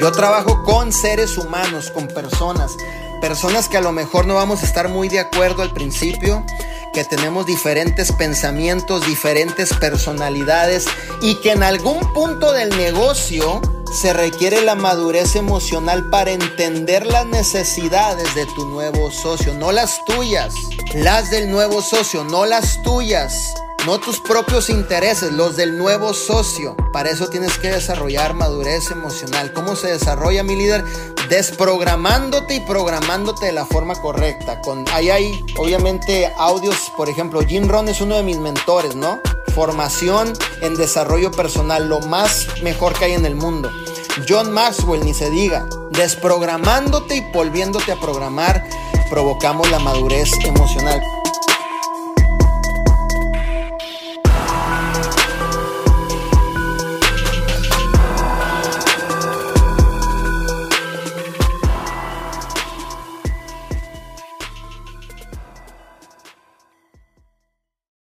Yo trabajo con seres humanos, con personas, personas que a lo mejor no vamos a estar muy de acuerdo al principio, que tenemos diferentes pensamientos, diferentes personalidades y que en algún punto del negocio se requiere la madurez emocional para entender las necesidades de tu nuevo socio, no las tuyas, las del nuevo socio, no las tuyas. No tus propios intereses, los del nuevo socio. Para eso tienes que desarrollar madurez emocional. ¿Cómo se desarrolla mi líder? Desprogramándote y programándote de la forma correcta. Con, ahí hay obviamente audios, por ejemplo, Jim Ron es uno de mis mentores, ¿no? Formación en desarrollo personal, lo más mejor que hay en el mundo. John Maxwell, ni se diga. Desprogramándote y volviéndote a programar, provocamos la madurez emocional.